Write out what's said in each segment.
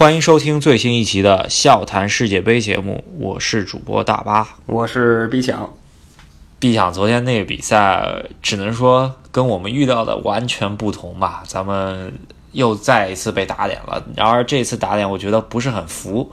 欢迎收听最新一期的《笑谈世界杯》节目，我是主播大巴，我是毕强。毕强，昨天那个比赛，只能说跟我们预料的完全不同吧。咱们又再一次被打脸了。然而这次打脸，我觉得不是很服，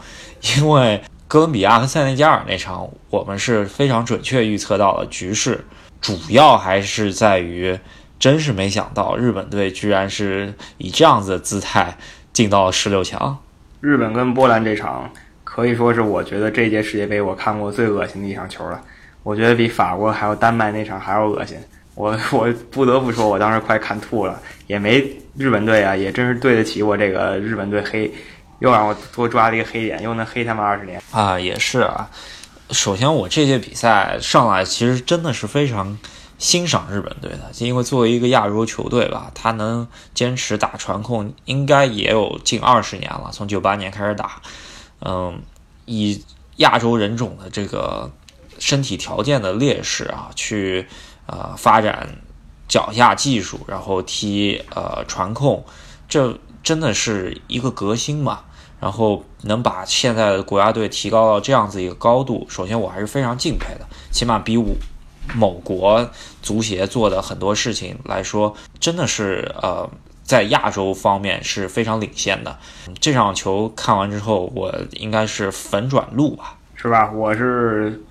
因为哥伦比亚和塞内加尔那场，我们是非常准确预测到了局势，主要还是在于，真是没想到日本队居然是以这样子的姿态进到了十六强。日本跟波兰这场可以说是我觉得这届世界杯我看过最恶心的一场球了。我觉得比法国还有丹麦那场还要恶心。我 我不得不说，我当时快看吐了。也没日本队啊，也真是对得起我这个日本队黑，又让我多抓了一个黑点，又能黑他们二十年啊！也是啊。首先，我这届比赛上来其实真的是非常欣赏日本队的，因为作为一个亚洲球队吧，他能坚持打传控，应该也有近二十年了，从九八年开始打。嗯，以亚洲人种的这个身体条件的劣势啊，去呃发展脚下技术，然后踢呃传控，这真的是一个革新嘛。然后能把现在的国家队提高到这样子一个高度，首先我还是非常敬佩的，起码比我某国足协做的很多事情来说，真的是呃。在亚洲方面是非常领先的。这场球看完之后，我应该是粉转路吧，是吧？我是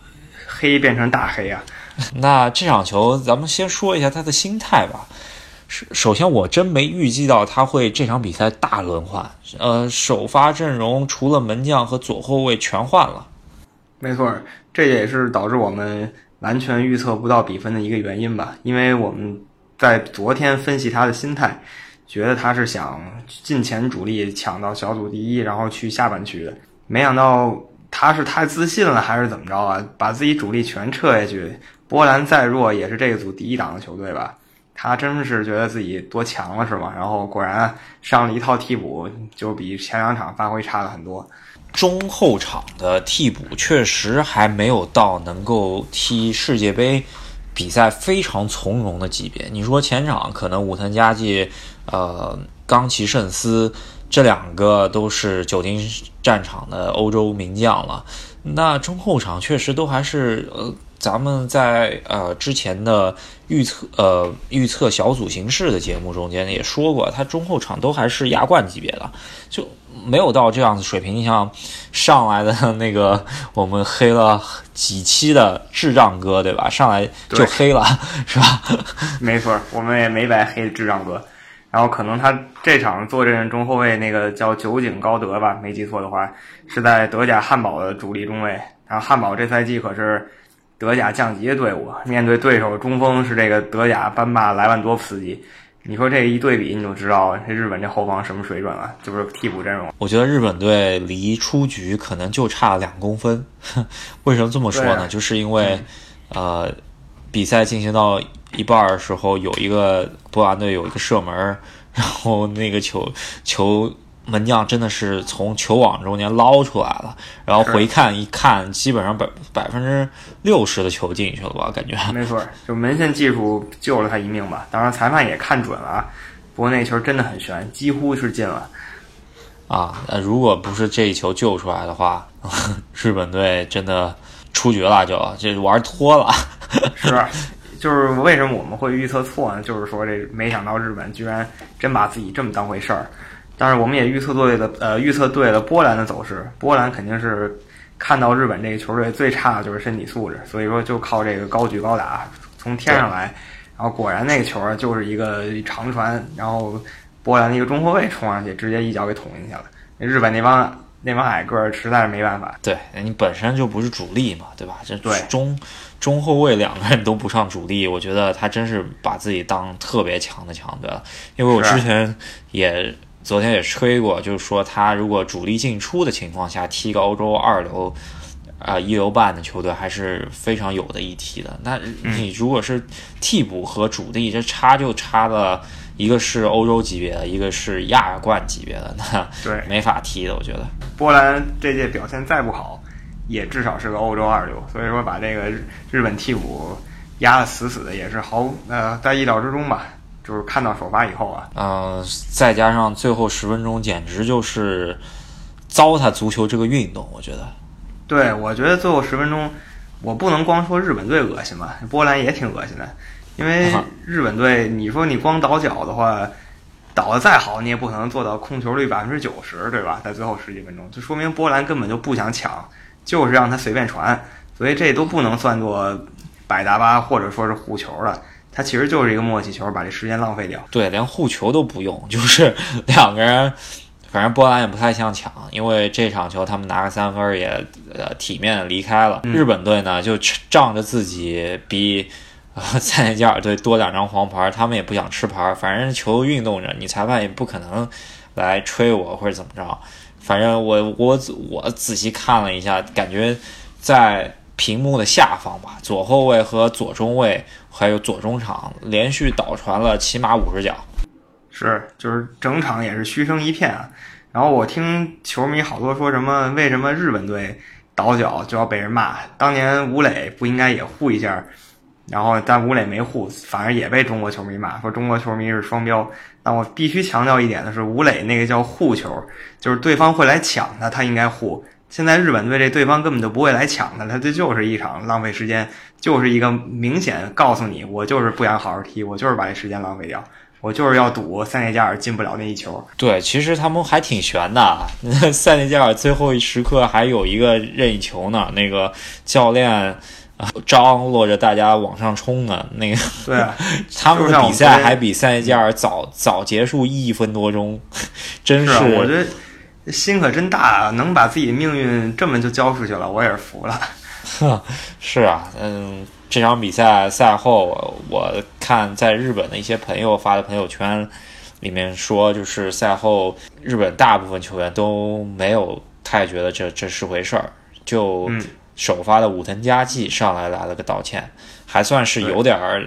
黑变成大黑啊。那这场球，咱们先说一下他的心态吧。首首先，我真没预计到他会这场比赛大轮换。呃，首发阵容除了门将和左后卫全换了。没错，这也是导致我们完全预测不到比分的一个原因吧。因为我们在昨天分析他的心态。觉得他是想进前主力抢到小组第一，然后去下半区的。没想到他是太自信了，还是怎么着啊？把自己主力全撤下去。波兰再弱也是这个组第一档的球队吧？他真是觉得自己多强了是吗？然后果然上了一套替补，就比前两场发挥差了很多。中后场的替补确实还没有到能够踢世界杯比赛非常从容的级别。你说前场可能武藤佳纪。呃，冈崎慎司这两个都是久经战场的欧洲名将了。那中后场确实都还是呃，咱们在呃之前的预测呃预测小组形势的节目中间也说过，他中后场都还是亚冠级别的，就没有到这样子水平。你像上来的那个我们黑了几期的智障哥，对吧？上来就黑了，是吧？没错，我们也没白黑智障哥。然后可能他这场坐镇中后卫那个叫酒井高德吧，没记错的话，是在德甲汉堡的主力中卫。然后汉堡这赛季可是德甲降级的队伍，面对对手中锋是这个德甲班霸莱万多夫斯基。你说这一对比，你就知道这日本这后防什么水准了，就是替补阵容。我觉得日本队离出局可能就差两公分。为什么这么说呢？就是因为，呃，比赛进行到。一半的时候，有一个波兰队有一个射门，然后那个球球门将真的是从球网中间捞出来了，然后回看一看，基本上百百分之六十的球进去了吧？感觉没错，就门线技术救了他一命吧。当然裁判也看准了，不过那球真的很悬，几乎是进了。啊，那如果不是这一球救出来的话，日本队真的出局了，就这玩脱了。是。就是为什么我们会预测错呢？就是说这没想到日本居然真把自己这么当回事儿。但是我们也预测对了，呃，预测对了波兰的走势。波兰肯定是看到日本这个球队最差的就是身体素质，所以说就靠这个高举高打从天上来。然后果然那个球就是一个长传，然后波兰的一个中后卫冲上去，直接一脚给捅进去了。日本那帮那帮矮个儿实在是没办法。对你本身就不是主力嘛，对吧？这对中。中后卫两个人都不上主力，我觉得他真是把自己当特别强的强队了。因为我之前也昨天也吹过，就是说他如果主力进出的情况下踢个欧洲二流啊一流半的球队，还是非常有的一踢的。那你如果是替补和主力，这差就差的，一个是欧洲级别的，一个是亚冠级别的，那对没法踢的。我觉得波兰这届表现再不好。也至少是个欧洲二流，所以说把这个日本替补压得死死的，也是毫呃在意料之中吧。就是看到首发以后啊，嗯，再加上最后十分钟，简直就是糟蹋足球这个运动。我觉得，对，我觉得最后十分钟，我不能光说日本队恶心吧，波兰也挺恶心的。因为日本队，你说你光倒脚的话，倒的再好，你也不可能做到控球率百分之九十，对吧？在最后十几分钟，就说明波兰根本就不想抢，就是让他随便传，所以这都不能算作百搭八或者说是护球了。他其实就是一个默契球，把这时间浪费掉。对，连护球都不用，就是 两个人，反正波兰也不太想抢，因为这场球他们拿个三分也呃体面离开了。日本队呢就仗着自己比。塞内加尔队多两张黄牌，他们也不想吃牌，反正球运动着，你裁判也不可能来吹我或者怎么着。反正我我我仔细看了一下，感觉在屏幕的下方吧，左后卫和左中卫还有左中场连续倒传了起码五十脚，是就是整场也是嘘声一片啊。然后我听球迷好多说什么，为什么日本队倒脚就要被人骂？当年吴磊不应该也护一下？然后，但吴磊没护，反而也被中国球迷骂，说中国球迷是双标。但我必须强调一点的是，吴磊那个叫护球，就是对方会来抢他，他应该护。现在日本队这对方根本就不会来抢的，他这就是一场浪费时间，就是一个明显告诉你，我就是不想好好踢，我就是把这时间浪费掉，我就是要赌塞内加尔进不了那一球。对，其实他们还挺悬的，塞内加尔最后一时刻还有一个任意球呢，那个教练。啊，张罗着大家往上冲呢，那个对，他们的比赛还比塞内加尔早早结束一分多钟，真是，我觉得心可真大啊，能把自己命运这么就交出去了，我也是服了。是啊，嗯，这场比赛赛后，我看在日本的一些朋友发的朋友圈里面说，就是赛后日本大部分球员都没有太觉得这这是回事儿，就。首发的武藤佳纪上来来了个道歉，还算是有点儿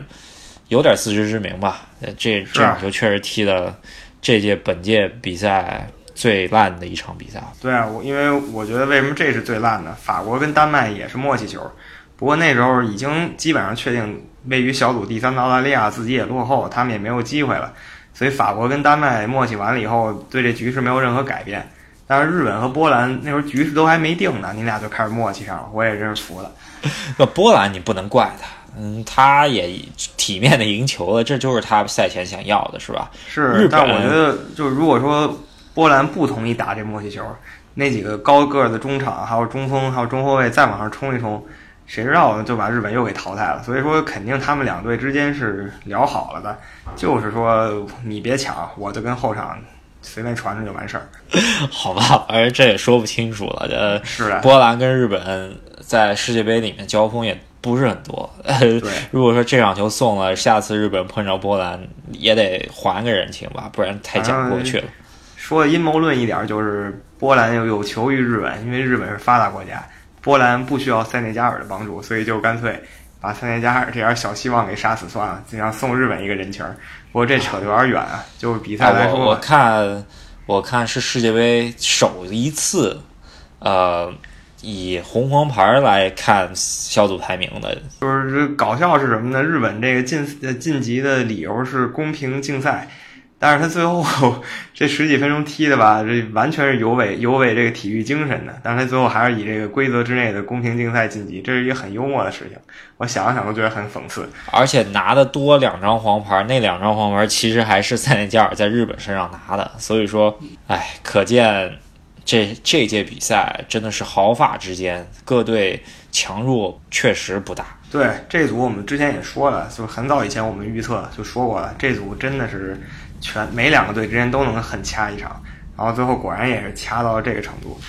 有点自知之明吧。这这场球确实踢的这届本届比赛最烂的一场比赛。对啊，我因为我觉得为什么这是最烂的？法国跟丹麦也是默契球，不过那时候已经基本上确定位于小组第三的澳大利亚自己也落后，他们也没有机会了，所以法国跟丹麦默契完了以后，对这局势没有任何改变。但是日本和波兰那时候局势都还没定呢，你俩就开始默契上了，我也真是服了。那波兰你不能怪他，嗯，他也体面的赢球了，这就是他赛前想要的，是吧？是。但我觉得，就是如果说波兰不同意打这默契球，那几个高个的中场、还有中锋、还有中后卫再往上冲一冲，谁知道就把日本又给淘汰了。所以说，肯定他们两队之间是聊好了的，就是说你别抢，我就跟后场。随便传传就完事儿，好吧，反正这也说不清楚了。呃，是的，波兰跟日本在世界杯里面交锋也不是很多。对，如果说这场球送了，下次日本碰着波兰也得还个人情吧，不然太讲不过去了。说阴谋论一点，就是波兰有有求于日本，因为日本是发达国家，波兰不需要塞内加尔的帮助，所以就干脆把塞内加尔这点小希望给杀死算了，就想送日本一个人情儿。不过这扯得有点远啊，就是比赛来说，我看，我看是世界杯首一次，呃，以红黄牌来看小组排名的。就是搞笑是什么呢？日本这个晋晋级的理由是公平竞赛。但是他最后 这十几分钟踢的吧，这完全是有违有违这个体育精神的。但是他最后还是以这个规则之内的公平竞赛晋级，这是一个很幽默的事情。我想了想都觉得很讽刺。而且拿的多两张黄牌，那两张黄牌其实还是塞内加尔在日本身上拿的。所以说，哎，可见这这届比赛真的是毫发之间，各队强弱确实不大。对这组我们之前也说了，就是很早以前我们预测就说过了，这组真的是。全每两个队之间都能很掐一场，然后最后果然也是掐到了这个程度，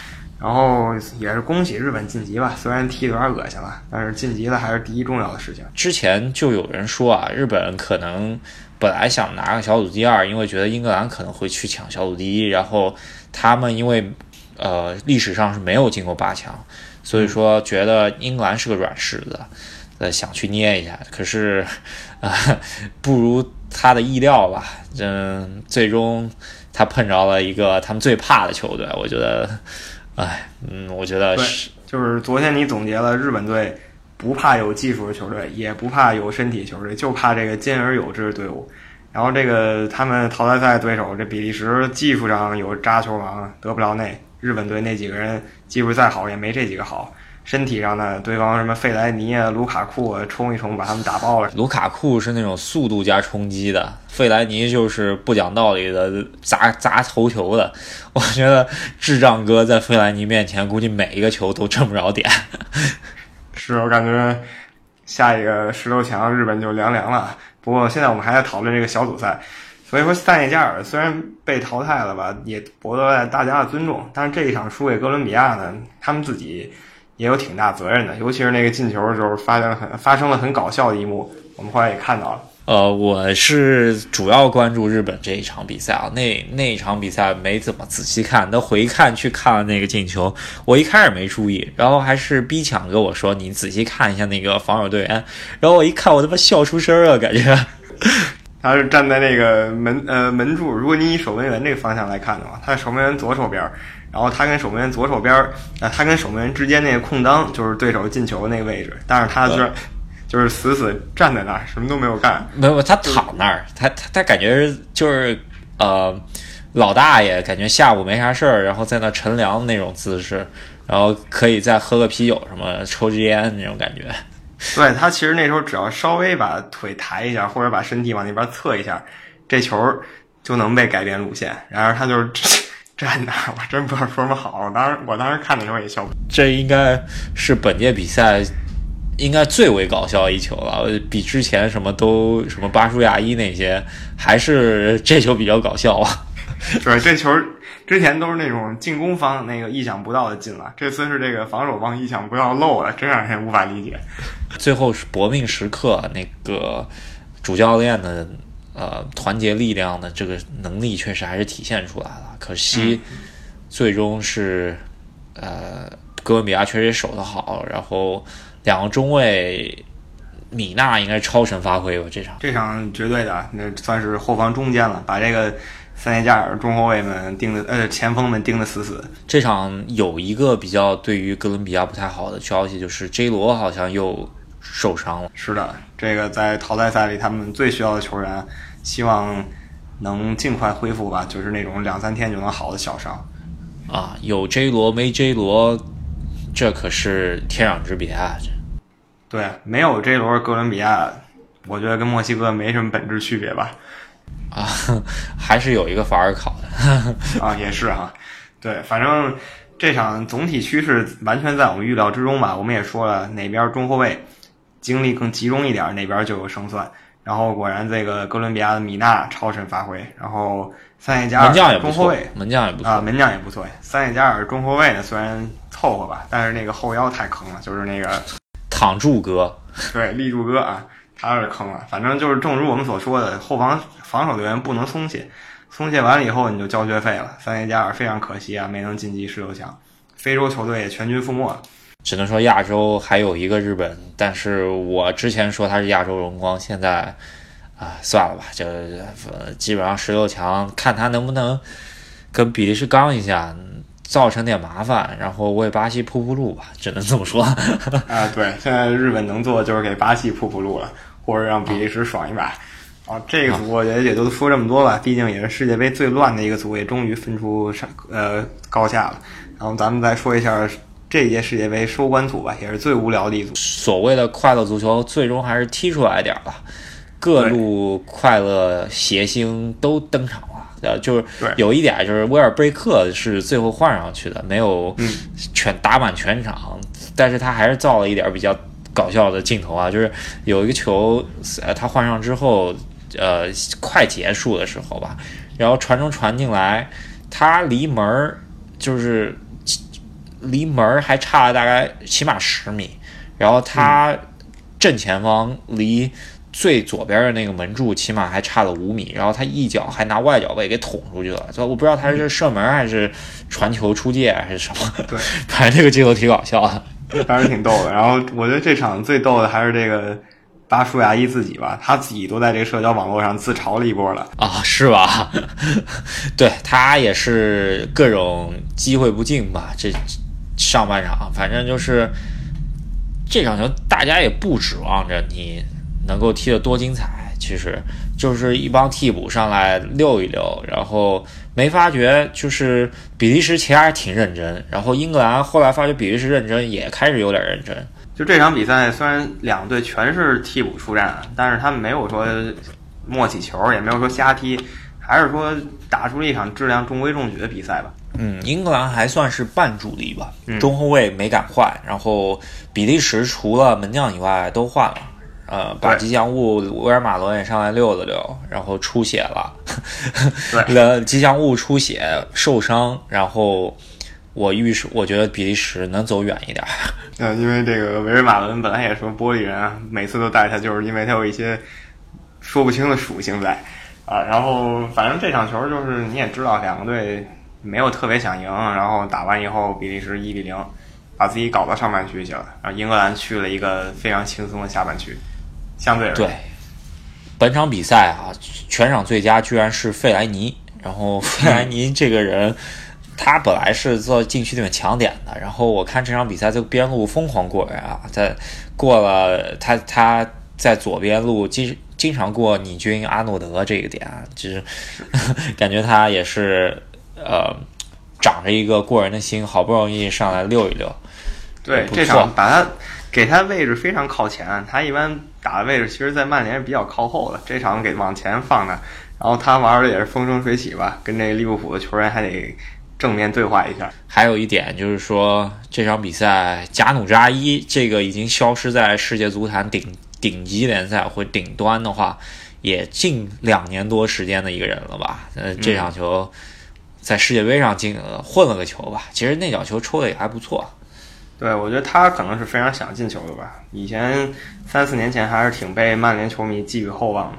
然后也是恭喜日本晋级吧。虽然踢的有点恶心了，但是晋级了还是第一重要的事情。之前就有人说啊，日本可能本来想拿个小组第二，因为觉得英格兰可能会去抢小组第一，然后他们因为呃历史上是没有进过八强，所以说觉得英格兰是个软柿子，呃想去捏一下，可是啊不如。他的意料吧，嗯，最终他碰着了一个他们最怕的球队，我觉得，哎，嗯，我觉得是，就是昨天你总结了日本队不怕有技术的球队，也不怕有身体球队，就怕这个兼而有之的队伍。然后这个他们淘汰赛对手这比利时技术上有扎球王德布劳内，日本队那几个人技术再好也没这几个好。身体上呢，对方什么费莱尼啊、卢卡库啊，冲一冲把他们打爆了。卢卡库是那种速度加冲击的，费莱尼就是不讲道理的砸砸头球的。我觉得智障哥在费莱尼面前，估计每一个球都挣不着点。是我感觉下一个十六强日本就凉凉了。不过现在我们还在讨论这个小组赛，所以说塞内加尔虽然被淘汰了吧，也博得了大家的尊重。但是这一场输给哥伦比亚呢，他们自己。也有挺大责任的，尤其是那个进球的时候，发生很发生了很搞笑的一幕，我们后来也看到了。呃，我是主要关注日本这一场比赛啊，那那一场比赛没怎么仔细看，那回看去看了那个进球，我一开始没注意，然后还是逼抢跟我说你仔细看一下那个防守队员，然后我一看我他妈笑出声了，感觉。他是站在那个门呃门柱，如果你以守门员这个方向来看的话，他在守门员左手边。然后他跟守门员左手边儿，啊，他跟守门员之间那个空当就是对手进球那个位置，但是他居然就是死死站在那儿，什么都没有干。没有，他躺那儿，他他他感觉就是呃老大爷，感觉下午没啥事儿，然后在那乘凉那种姿势，然后可以再喝个啤酒什么，抽支烟那种感觉。对他其实那时候只要稍微把腿抬一下，或者把身体往那边侧一下，这球就能被改变路线。然而他就是。站那，我真不知道说什么好。我当时，我当时看的时候也笑。这应该是本届比赛应该最为搞笑一球了，比之前什么都什么巴舒亚伊那些，还是这球比较搞笑啊。对，这球之前都是那种进攻方那个意想不到的进了，这次是这个防守方意想不到漏了，真让人无法理解。最后是搏命时刻，那个主教练的。呃，团结力量的这个能力确实还是体现出来了。可惜，最终是呃，哥伦比亚确实也守得好，然后两个中卫米纳应该超神发挥吧？这场这场绝对的，那算是后防中间了，把这个塞内加尔中后卫们盯的呃前锋们盯得死死。这场有一个比较对于哥伦比亚不太好的消息，就是 J 罗好像又。受伤了，是的，这个在淘汰赛里他们最需要的球员，希望能尽快恢复吧，就是那种两三天就能好的小伤。啊，有 J 罗没 J 罗，这可是天壤之别啊！对，没有 J 罗，哥伦比亚，我觉得跟墨西哥没什么本质区别吧？啊，还是有一个法尔考的啊，也是哈，对，反正。这场总体趋势完全在我们预料之中吧？我们也说了，哪边中后卫精力更集中一点，那边就有胜算。然后果然，这个哥伦比亚的米纳超神发挥。然后三叶加尔中后卫门将也不错啊，门将也不错。三叶加尔中后卫呢，虽然凑合吧，但是那个后腰太坑了，就是那个躺柱哥，对立柱哥啊，他是坑了。反正就是正如我们所说的，后防防守队员不能松懈。松懈完了以后，你就交学费了。三叶加尔非常可惜啊，没能晋级十六强。非洲球队也全军覆没了。只能说亚洲还有一个日本，但是我之前说他是亚洲荣光，现在啊算了吧，就基本上十六强，看他能不能跟比利时刚一下，造成点麻烦，然后为巴西铺铺路吧，只能这么说。啊，对，现在日本能做的就是给巴西铺铺路了，或者让比利时爽一把。啊，这个组我觉得也就说这么多吧，毕竟也是世界杯最乱的一个组，也终于分出上呃高下了。然后咱们再说一下这届世界杯收官组吧，也是最无聊的一组。所谓的快乐足球，最终还是踢出来点儿了，各路快乐谐星都登场了。呃，就是有一点就是威尔贝克是最后换上去的，没有全打满全场，但是他还是造了一点比较搞笑的镜头啊，就是有一个球，呃，他换上之后。呃，快结束的时候吧，然后传中传进来，他离门儿就是离门儿还差了大概起码十米，然后他正前方离最左边的那个门柱起码还差了五米，然后他一脚还拿外脚背给捅出去了，就我不知道他是射门还是传球出界还是什么，对，反正这个镜头挺搞笑的，反正挺逗的。然后我觉得这场最逗的还是这个。巴舒牙伊自己吧，他自己都在这个社交网络上自嘲了一波了啊，是吧？对他也是各种机会不进吧。这上半场，反正就是这场球，大家也不指望着你能够踢得多精彩，其实就是一帮替补上来溜一溜，然后没发觉就是比利时其实还挺认真，然后英格兰后来发觉比利时认真也开始有点认真。就这场比赛，虽然两队全是替补出战，但是他们没有说默契球，也没有说瞎踢，还是说打出了一场质量中规中矩的比赛吧。嗯，英格兰还算是半主力吧，中后卫没敢换，然后比利时除了门将以外都换了，呃，把吉祥物威尔马伦也上来溜了溜，然后出血了，对，吉祥物出血受伤，然后我预示，我觉得比利时能走远一点。呃，因为这个维尔马伦本来也是玻璃人啊，每次都带他，就是因为他有一些说不清的属性在啊。然后反正这场球就是你也知道，两个队。没有特别想赢，然后打完以后，比利时一比零，把自己搞到上半区去了，然后英格兰去了一个非常轻松的下半区，相对而对。本场比赛啊，全场最佳居然是费莱尼，然后 费莱尼这个人，他本来是做禁区里面抢点的，然后我看这场比赛这个边路疯狂过人啊，在过了他他在左边路经经常过你军阿诺德这个点啊，就是 感觉他也是。呃，长着一个过人的心，好不容易上来溜一溜。对，这场把他给他位置非常靠前，他一般打的位置其实，在曼联是比较靠后的。这场给往前放的，然后他玩的也是风生水起吧，跟这利物浦的球员还得正面对话一下。还有一点就是说，这场比赛贾努扎伊这个已经消失在世界足坛顶顶级联赛或顶端的话，也近两年多时间的一个人了吧？呃，这场球。在世界杯上进了混了个球吧，其实那脚球抽的也还不错。对，我觉得他可能是非常想进球的吧。以前三四年前还是挺被曼联球迷寄予厚望的，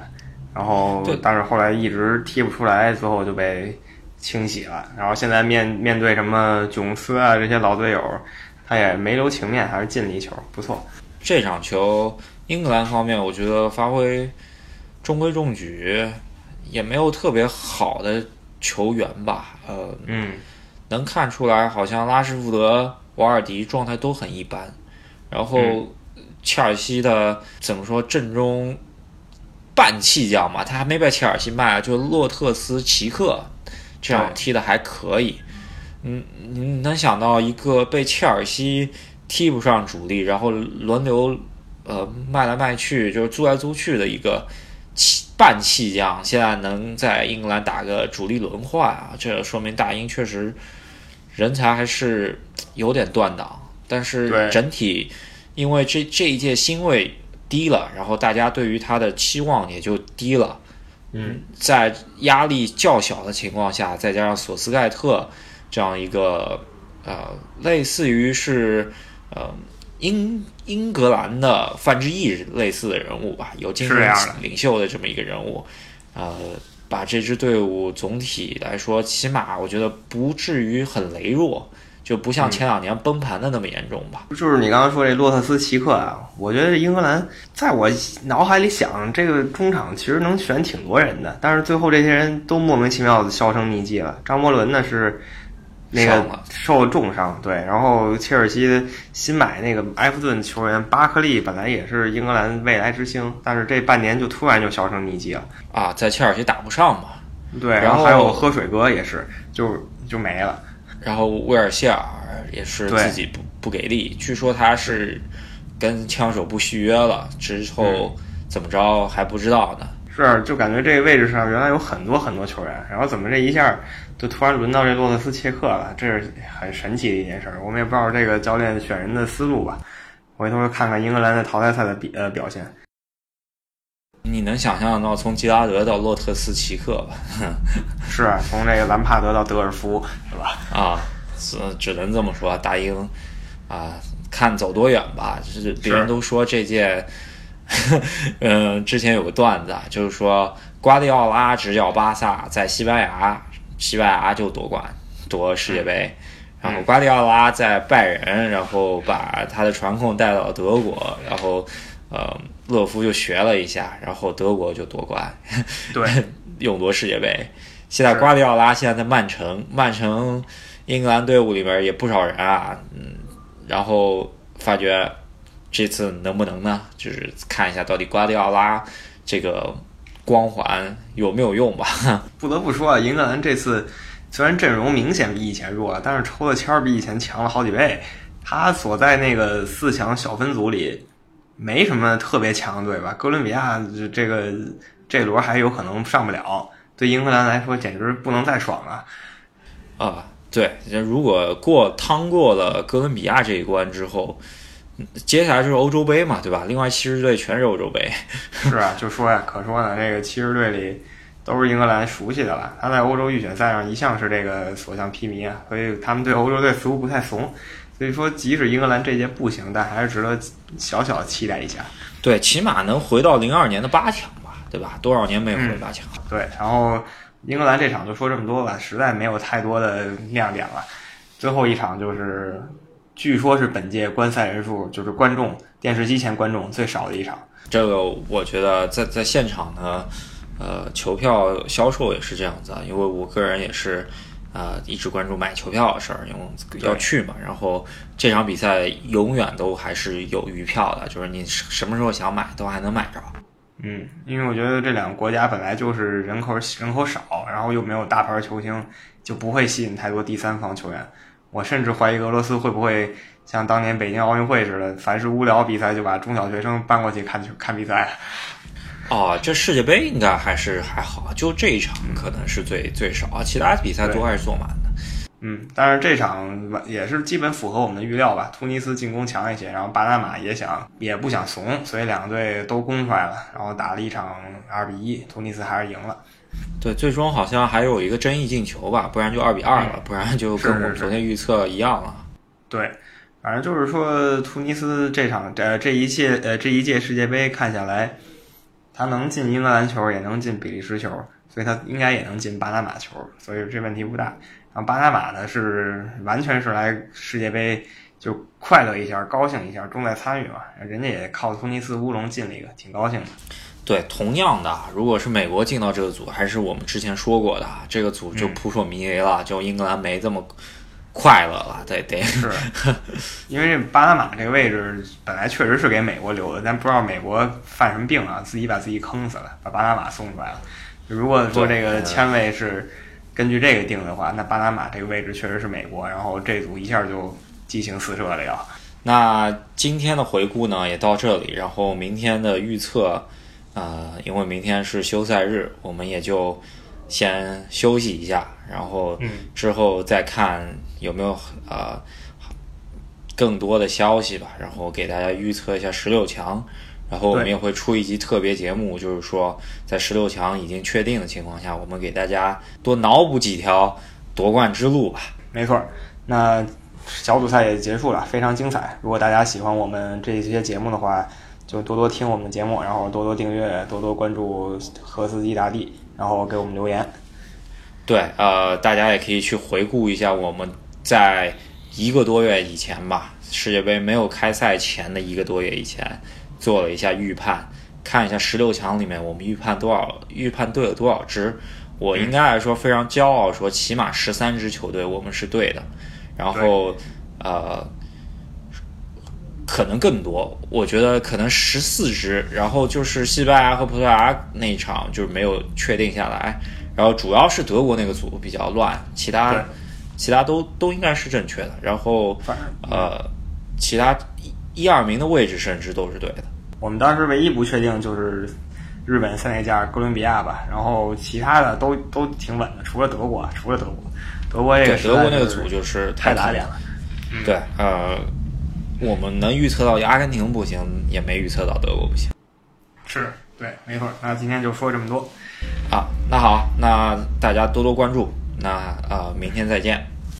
然后但是后来一直踢不出来，最后就被清洗了。然后现在面面对什么囧斯啊这些老队友，他也没留情面，还是进了一球，不错。这场球英格兰方面，我觉得发挥中规中矩，也没有特别好的。球员吧，呃，嗯，能看出来，好像拉什福德、瓦尔迪状态都很一般。然后，切尔西的怎么说，阵中半弃将嘛，他还没被切尔西卖，就洛特斯奇克这样踢的还可以。嗯，你能想到一个被切尔西踢不上主力，然后轮流呃卖来卖去，就是租来租去的一个？半弃将现在能在英格兰打个主力轮换啊，这说明大英确实人才还是有点断档。但是整体因为这这一届新位低了，然后大家对于他的期望也就低了。嗯，在压力较小的情况下，再加上索斯盖特这样一个呃，类似于是呃。英英格兰的范志毅类似的人物吧，有精神领袖的这么一个人物，呃，把这支队伍总体来说，起码我觉得不至于很羸弱，就不像前两年崩盘的那么严重吧。就是你刚刚说这洛特斯奇克啊，我觉得英格兰在我脑海里想，这个中场其实能选挺多人的，但是最后这些人都莫名其妙的销声匿迹了。张伯伦呢是。那个受了。重伤，对，然后切尔西新买那个埃弗顿球员巴克利，本来也是英格兰未来之星，但是这半年就突然就销声匿迹了。啊，在切尔西打不上嘛，对，然后还有喝水哥也是，就就没了，然后威尔希尔也是自己不不给力，据说他是跟枪手不续约了，之后怎么着还不知道呢。是，就感觉这个位置上原来有很多很多球员，然后怎么这一下就突然轮到这洛特斯切克了？这是很神奇的一件事儿。我们也不知道这个教练选人的思路吧。回头看看英格兰的淘汰赛的比呃表现。你能想象到从吉拉德到洛特斯奇克吧？是啊，从这个兰帕德到德尔夫是吧？啊，只只能这么说，大英啊，看走多远吧。就是别人都说这届。嗯，之前有个段子，就是说瓜迪奥拉执教巴萨在西班牙，西班牙就夺冠，夺世界杯。然后瓜迪奥拉在拜仁，然后把他的传控带到德国，然后呃，勒夫就学了一下，然后德国就夺冠，对，勇夺世界杯。现在瓜迪奥拉现在在曼城，曼城英格兰队伍里边也不少人啊，嗯，然后发觉。这次能不能呢？就是看一下到底瓜迪奥拉这个光环有没有用吧？不得不说啊，英格兰这次虽然阵容明显比以前弱了，但是抽的签儿比以前强了好几倍。他所在那个四强小分组里，没什么特别强的队吧？哥伦比亚这个这轮还有可能上不了，对英格兰来说简直不能再爽了。啊，对，如果过趟过了哥伦比亚这一关之后，接下来就是欧洲杯嘛，对吧？另外七支队全是欧洲杯。是啊，就说呀，可说呢，这个七支队里都是英格兰熟悉的了。他在欧洲预选赛上一向是这个所向披靡啊，所以他们对欧洲队似乎不太怂。所以说，即使英格兰这届不行，但还是值得小小期待一下。对，起码能回到零二年的八强吧，对吧？多少年没有回八强？对，然后英格兰这场就说这么多吧，实在没有太多的亮点了。最后一场就是，据说是本届观赛人数，就是观众电视机前观众最少的一场。这个我觉得在在现场呢，呃，球票销售也是这样子啊，因为我个人也是。啊，一直关注买球票的事儿，因为要去嘛。然后这场比赛永远都还是有余票的，就是你什么时候想买都还能买着。嗯，因为我觉得这两个国家本来就是人口人口少，然后又没有大牌球星，就不会吸引太多第三方球员。我甚至怀疑俄罗斯会不会像当年北京奥运会似的，凡是无聊比赛就把中小学生搬过去看看比赛。哦，这世界杯应该还是还好，就这一场可能是最最少啊，其他比赛都还是坐满的。嗯，但是这场也是基本符合我们的预料吧。突尼斯进攻强一些，然后巴拿马也想也不想怂，所以两队都攻出来了，然后打了一场二比一，突尼斯还是赢了。对，最终好像还有一个争议进球吧，不然就二比二了，不然就跟我们昨天预测一样了。对，反正就是说突尼斯这场呃这一届呃这一届世界杯看下来。他能进英格兰球，也能进比利时球，所以他应该也能进巴拿马球，所以这问题不大。然后巴拿马呢是完全是来世界杯就快乐一下、高兴一下，重在参与嘛。人家也靠突尼斯乌龙进了一个，挺高兴的。对，同样的，如果是美国进到这个组，还是我们之前说过的，这个组就扑朔迷离了，就英格兰没这么。快乐了，得得是，因为这巴拿马这个位置本来确实是给美国留的，但不知道美国犯什么病啊，自己把自己坑死了，把巴拿马送出来了。如果说这个签位是根据这个定的话，那巴拿马这个位置确实是美国，然后这组一下就激情四射了要。那今天的回顾呢也到这里，然后明天的预测，呃，因为明天是休赛日，我们也就先休息一下，然后之后再看。有没有呃更多的消息吧？然后给大家预测一下十六强，然后我们也会出一集特别节目，就是说在十六强已经确定的情况下，我们给大家多脑补几条夺冠之路吧。没错，那小组赛也结束了，非常精彩。如果大家喜欢我们这些节目的话，就多多听我们的节目，然后多多订阅，多多关注何司机大帝，然后给我们留言。对，呃，大家也可以去回顾一下我们。在一个多月以前吧，世界杯没有开赛前的一个多月以前，做了一下预判，看一下十六强里面我们预判多少，预判对了多少支。我应该来说非常骄傲，说起码十三支球队我们是对的。然后呃，可能更多，我觉得可能十四支。然后就是西班牙和葡萄牙那一场就是没有确定下来。然后主要是德国那个组比较乱，其他。其他都都应该是正确的，然后呃，其他一、一二名的位置甚至都是对的。我们当时唯一不确定就是日本塞内加尔、哥伦比亚吧，然后其他的都都挺稳的，除了德国，除了德国，德国这个德国那个组就是太打脸了。对，呃，我们能预测到阿根廷不行，也没预测到德国不行。是对，没错。那今天就说这么多。啊，那好，那大家多多关注。那呃，明天再见。